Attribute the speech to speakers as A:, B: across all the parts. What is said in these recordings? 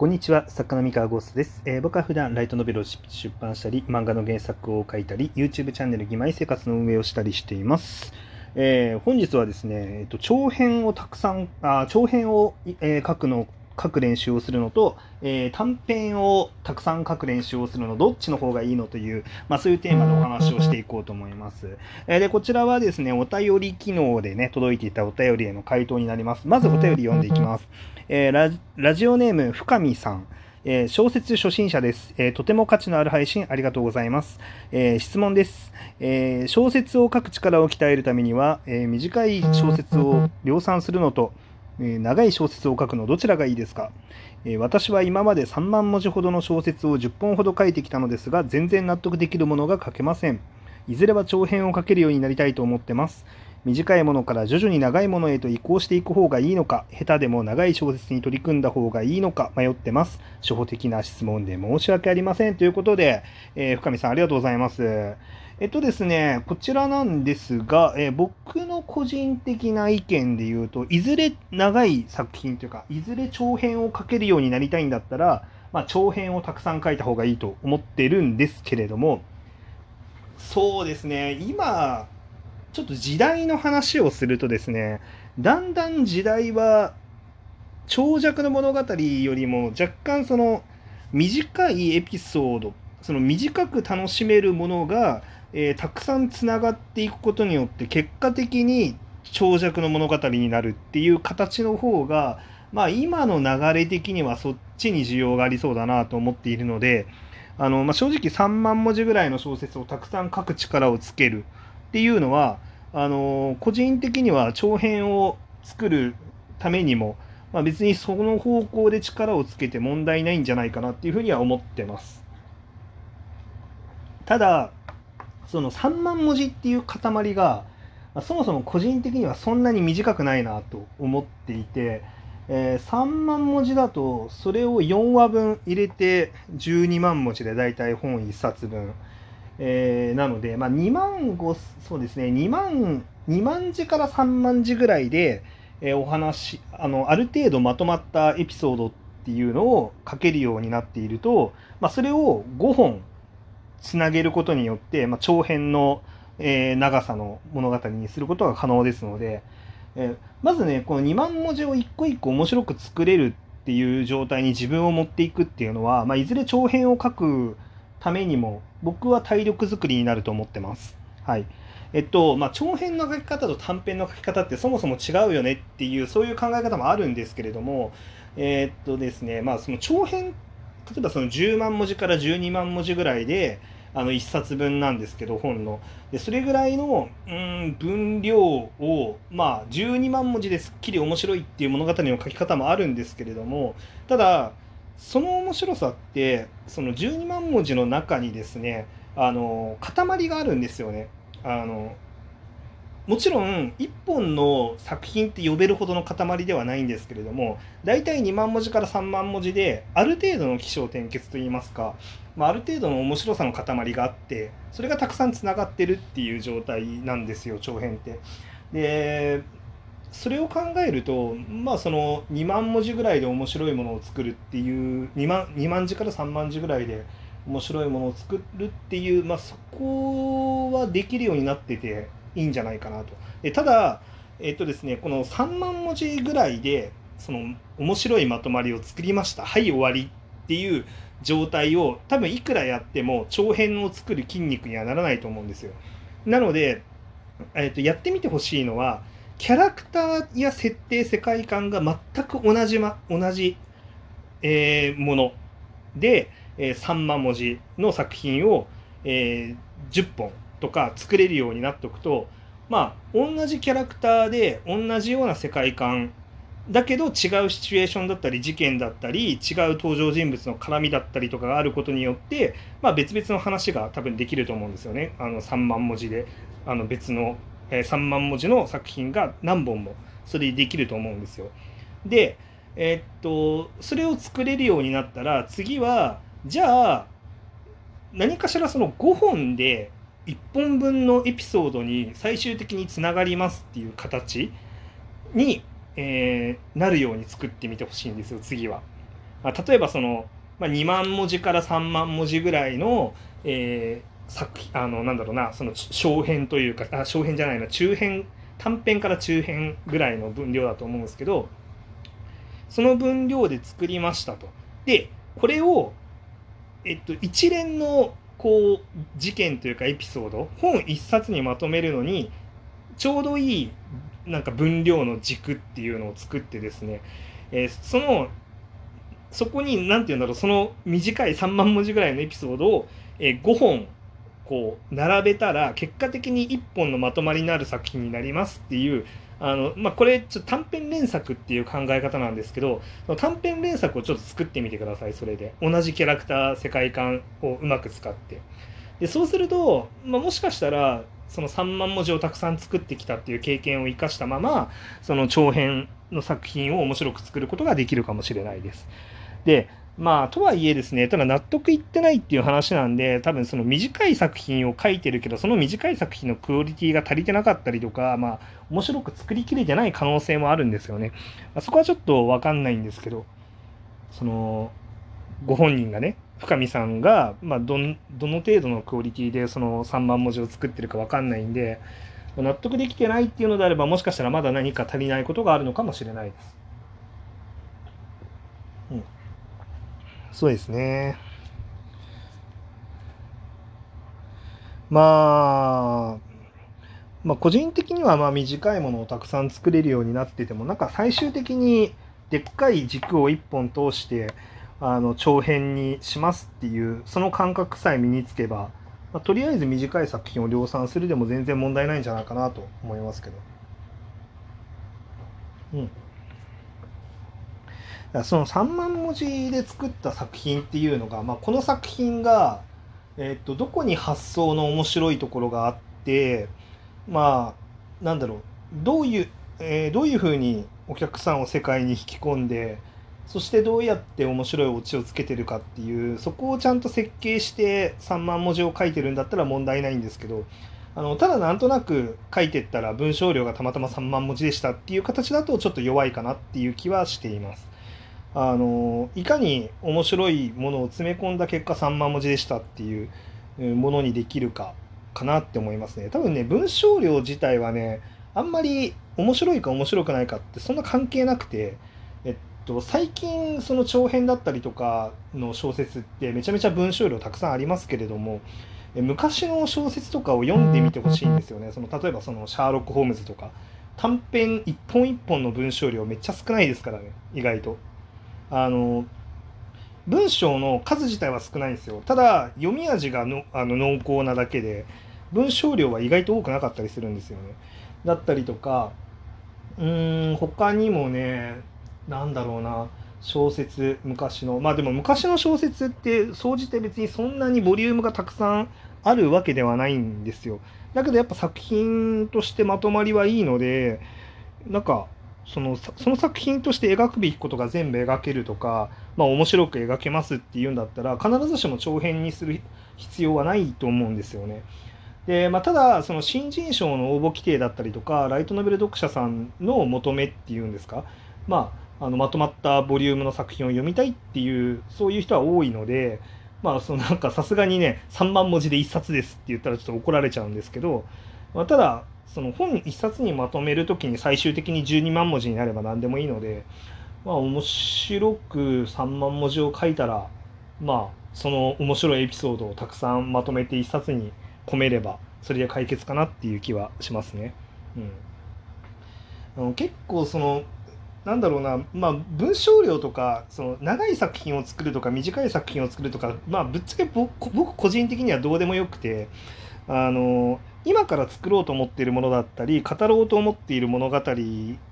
A: こんにちは、作家の三河ゴーストです、えー、僕は普段ライトノベルを出版したり、漫画の原作を書いたり、YouTube チャンネル義妹生活の運営をしたりしています。えー、本日はですね、えっと、長編をたくさん、あ長編を、えー、書くの書く練習をするのと、えー、短編をたくさん書く練習をするのどっちの方がいいのという、まあ、そういうテーマでお話をしていこうと思います。えー、でこちらはですねお便り機能でね届いていたお便りへの回答になります。まずお便り読んでいきます。えー、ラジオネーム深見さん。えー、小説初心者です、えー、とても価値のある配信ありがとうございます。えー、質問です、え小説を書く力を鍛えるためには、え短い小説を量産するのと、え長い小説を書くのどちらがいいですか、え私は今まで3万文字ほどの小説を10本ほど書いてきたのですが全然納得できるものが書けません。いずれは長編を書けるようになりたいと思ってます。短いものから徐々に長いものへと移行していく方がいいのか下手でも長い小説に取り組んだ方がいいのか迷ってます。初歩的な質問で申し訳ありません。ということで、えー、深見さんありがとうございます。えっとですね、こちらなんですが、えー、僕の個人的な意見で言うと、いずれ長い作品というか、いずれ長編を書けるようになりたいんだったら、まあ、長編をたくさん書いた方がいいと思ってるんですけれども、そうですね、今、ちょっと時代の話をするとですね、だんだん時代は長尺の物語よりも若干その短いエピソード、その短く楽しめるものがえー、たくさんつながっていくことによって結果的に長尺の物語になるっていう形の方が、まあ、今の流れ的にはそっちに需要がありそうだなと思っているのであの、まあ、正直3万文字ぐらいの小説をたくさん書く力をつけるっていうのはあの個人的には長編を作るためにも、まあ、別にその方向で力をつけて問題ないんじゃないかなっていうふうには思ってます。ただその3万文字っていう塊がそもそも個人的にはそんなに短くないなと思っていて、えー、3万文字だとそれを4話分入れて12万文字でだいたい本1冊分、えー、なので、まあ、2万5そうですね2万2万字から3万字ぐらいで、えー、お話あのある程度まとまったエピソードっていうのを書けるようになっていると、まあ、それを5本つなげることによって、まあ、長編の、えー、長さの物語にすることが可能ですので、えー、まずねこの2万文字を一個一個面白く作れるっていう状態に自分を持っていくっていうのは、まあ、いずれ長編を書くためにも僕は体力作りになると思ってます。はいえっとまあ、長編の書き方と短編の書き方ってそもそも違うよねっていうそういう考え方もあるんですけれども、えー、っとですねまあ、その長編例えばその10万文字から12万文字ぐらいであの1冊分なんですけど本のでそれぐらいのうん分量をまあ12万文字ですっきり面白いっていう物語の書き方もあるんですけれどもただその面白さってその12万文字の中にですねあの塊があるんですよね。あのもちろん1本の作品って呼べるほどの塊ではないんですけれども大体2万文字から3万文字である程度の起承転結といいますか、まあ、ある程度の面白さの塊があってそれがたくさんつながってるっていう状態なんですよ長編って。でそれを考えるとまあその2万文字ぐらいで面白いものを作るっていう2万 ,2 万字から3万字ぐらいで面白いものを作るっていう、まあ、そこはできるようになってていいんじゃないかなと。でただ、えっとですね、この3万文字ぐらいでその面白いまとまりを作りましたはい終わりっていう状態を多分いくらやっても長編を作る筋肉にはならないと思うんですよ。なので、えっとやってみてほしいのはキャラクターや設定世界観が全く同じ、ま、同じ、えー、もので、えー、3万文字の作品を、えー、10本とか作れるようになっておくとまあ同じキャラクターで同じような世界観だけど違うシチュエーションだったり事件だったり違う登場人物の絡みだったりとかがあることによって、まあ、別々の話が多分できると思うんですよねあの3万文字であの別の、え、3万文字の作品が何本もそれでできると思うんですよ。でえー、っとそれを作れるようになったら次はじゃあ何かしらその5本で1本分のエピソードに最終的につながりますっていう形に、えー、なるように作ってみてほしいんですよ次は。まあ例えばその、まあ、2万文字から3万文字ぐらいの、えー、作品あのなんだろうなその小編というかあ小編じゃないな中編短編から中編ぐらいの分量だと思うんですけどその分量で作りましたと。でこれを、えっと、一連のこう事件というかエピソード本一冊にまとめるのにちょうどいいなんか分量の軸っていうのを作ってですね、えー、そのそこに何て言うんだろうその短い3万文字ぐらいのエピソードを、えー、5本こう並べたら結果的に1本のまとまりのある作品になりますっていうあの、まあ、これちょっと短編連作っていう考え方なんですけど短編連作をちょっと作ってみてくださいそれで同じキャラクター世界観をうまく使ってでそうすると、まあ、もしかしたらその3万文字をたくさん作ってきたっていう経験を生かしたままその長編の作品を面白く作ることができるかもしれないです。でまあとはいえですねただ納得いってないっていう話なんで多分その短い作品を書いてるけどその短い作品のクオリティが足りてなかったりとかまあ面白く作りきれてない可能性もあるんですよね。まあ、そこはちょっと分かんないんですけどそのご本人がね深見さんが、まあ、どの程度のクオリティでその3万文字を作ってるか分かんないんで納得できてないっていうのであればもしかしたらまだ何か足りないことがあるのかもしれないです。うん、そうですね。まあ、まあ、個人的にはまあ短いものをたくさん作れるようになっててもなんか最終的にでっかい軸を1本通してあの長編にしますっていうその感覚さえ身につけば、まあ、とりあえず短い作品を量産するでも全然問題ないんじゃないかなと思いますけど。うん。その3万文字で作った作品っていうのが、まあ、この作品が、えっとどこに発想の面白いところがあってまあなんだろうどういう、えー、どういうふうにお客さんを世界に引き込んでそしてどうやって面白いオチをつけてるかっていうそこをちゃんと設計して3万文字を書いてるんだったら問題ないんですけどあのただなんとなく書いてったら文章量がたまたま3万文字でしたっていう形だとちょっと弱いかなっていう気はしています。あのいかに面白いものを詰め込んだ結果3万文字でしたっていうものにできるかかなって思いますね。多分ね文章量自体はねあんまり面白いか面白くないかってそんな関係なくてえっと最近その長編だったりとかの小説ってめちゃめちゃ文章量たくさんありますけれども昔の小説とかを読んでみてほしいんですよねその例えばそのシャーロック・ホームズとか短編一本一本の文章量めっちゃ少ないですからね意外とあの文章の数自体は少ないんですよ。ただ読み味がのあの濃厚なだけで文章量は意外と多くなかったりするんですよね。だったりとかうーん他にもねなんだろうな小説昔の。まあでも昔の小説って総じて別にそんなにボリュームがたくさんあるわけではないんですよだけどやっぱ作品としてまとまりはいいのでなんかそのその作品として描くべきことが全部描けるとか、まあ、面白く描けますっていうんだったら必ずしも長編にする必要はないと思うんですよね。でまあ、ただその新人賞の応募規定だったりとかライトノベル読者さんの求めっていうんですか？まああのまとまったボリュームの作品を読みたいっていうそういう人は多いのでまあそのなんかさすがにね3万文字で1冊ですって言ったらちょっと怒られちゃうんですけど、まあ、ただその本1冊にまとめる時に最終的に12万文字になれば何でもいいのでまあ面白く3万文字を書いたらまあその面白いエピソードをたくさんまとめて1冊に込めればそれで解決かなっていう気はしますね。うん、あの結構そのなんだろうな、まあ、文章量とかその長い作品を作るとか短い作品を作るとか、まあ、ぶっちゃけ僕個人的にはどうでもよくてあの今から作ろうと思っているものだったり語ろうと思っている物語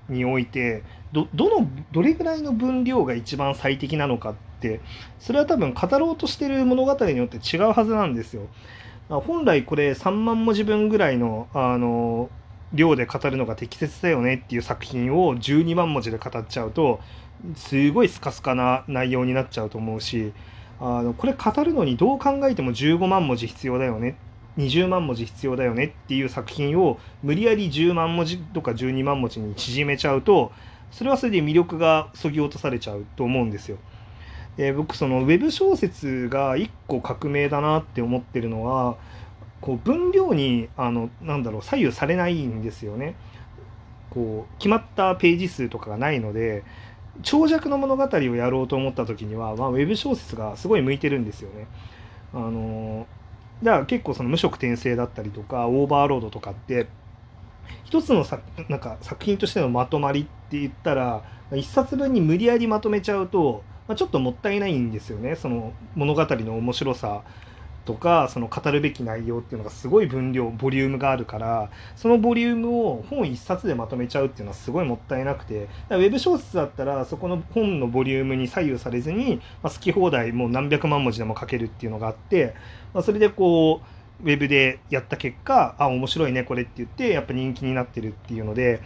A: においてどどのどれぐらいの分量が一番最適なのかってそれは多分語ろうとしている物語によって違うはずなんですよ。本来これ3万文字分ぐらいのあの量で語るのが適切だよねっていう作品を12万文字で語っちゃうとすごいスカスカな内容になっちゃうと思うしあのこれ語るのにどう考えても15万文字必要だよね20万文字必要だよねっていう作品を無理やり10万文字とか12万文字に縮めちゃうとそれはそれで魅力がそぎ落とされちゃうと思うんですよ。え、僕そのウェブ小説が一個革命だなって思ってるのはこう分量にあのなんだろう左右されないんですよね。こう決まったページ数とかがないので長尺の物語をやろうと思った時には、まあ、ウェブ小説がすごい向いてるんですよね。あのだから結構その無色転生だったりとかオーバーロードとかって一つのさなんか作品としてのまとまりって言ったら一冊分に無理やりまとめちゃうと、まあ、ちょっともったいないんですよね。その物語の面白さ。とかその語るべき内容っていうのがすごい分量ボリュームがあるからそのボリュームを本一冊でまとめちゃうっていうのはすごいもったいなくてだからウェブ小説だったらそこの本のボリュームに左右されずに、まあ、好き放題もう何百万文字でも書けるっていうのがあって、まあ、それでこうウェブでやった結果あ面白いねこれって言ってやっぱ人気になってるっていうので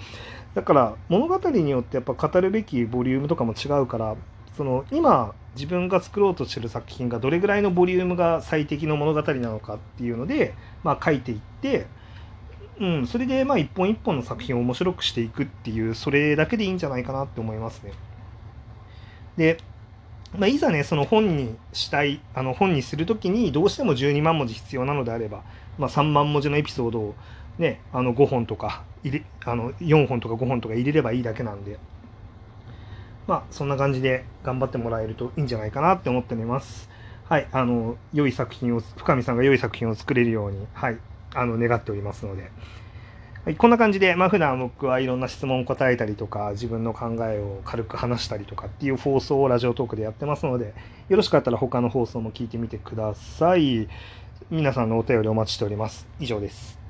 A: だから物語によってやっぱ語るべきボリュームとかも違うからその今自分が作ろうとしてる作品がどれぐらいのボリュームが最適の物語なのかっていうので、まあ、書いていって、うん、それでまあ一本一本の作品を面白くしていくっていうそれだけでいいんじゃないかなって思いますね。で、まあ、いざねその本にしたいあの本にする時にどうしても12万文字必要なのであれば、まあ、3万文字のエピソードを、ね、あの5本とか入れあの4本とか5本とか入れればいいだけなんで。まあ、そんな感じで頑張ってもらえるといいんじゃないかなって思っております。はい、あの、良い作品を、深見さんが良い作品を作れるように、はい、あの、願っておりますので。はい、こんな感じで、まあ、普段僕はいろんな質問を答えたりとか、自分の考えを軽く話したりとかっていう放送をラジオトークでやってますので、よろしかったら他の放送も聞いてみてください。皆さんのお便りお待ちしております。以上です。